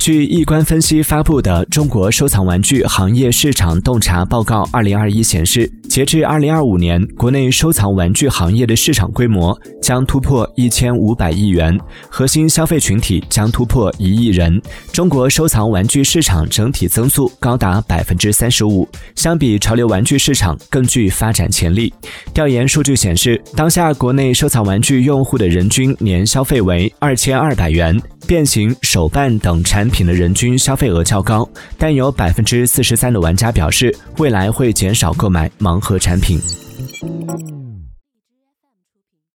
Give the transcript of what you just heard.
据易观分析发布的《中国收藏玩具行业市场洞察报告（二零二一）》显示，截至二零二五年，国内收藏玩具行业的市场规模将突破一千五百亿元，核心消费群体将突破一亿人。中国收藏玩具市场整体增速高达百分之三十五，相比潮流玩具市场更具发展潜力。调研数据显示，当下国内收藏玩具用户的人均年消费为二千二百元。变形、手办等产品的人均消费额较高，但有百分之四十三的玩家表示，未来会减少购买盲盒产品。